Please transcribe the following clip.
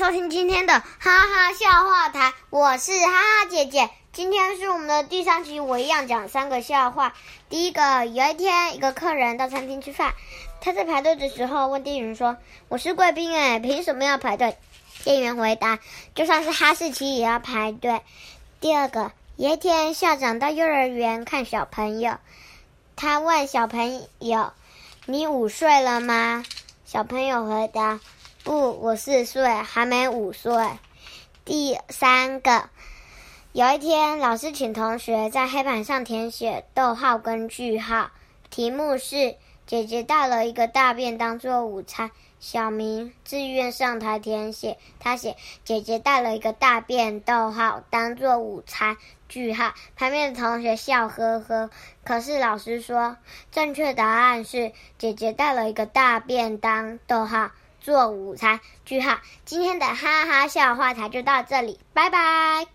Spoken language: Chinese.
收听今天的哈哈笑话台，我是哈哈姐姐。今天是我们的第三集，我一样讲三个笑话。第一个，有一天，一个客人到餐厅吃饭，他在排队的时候问店员说：“我是贵宾诶，凭什么要排队？”店员回答：“就算是哈士奇也要排队。”第二个，有一天，校长到幼儿园看小朋友，他问小朋友：“你五岁了吗？”小朋友回答。不，我四岁，还没五岁。第三个，有一天，老师请同学在黑板上填写逗号跟句号，题目是“姐姐带了一个大便当做午餐”。小明自愿上台填写，他写“姐姐带了一个大便逗号当做午餐”句号。旁边的同学笑呵呵，可是老师说，正确答案是“姐姐带了一个大便当逗号”。做午餐句号，今天的哈哈笑话台就到这里，拜拜。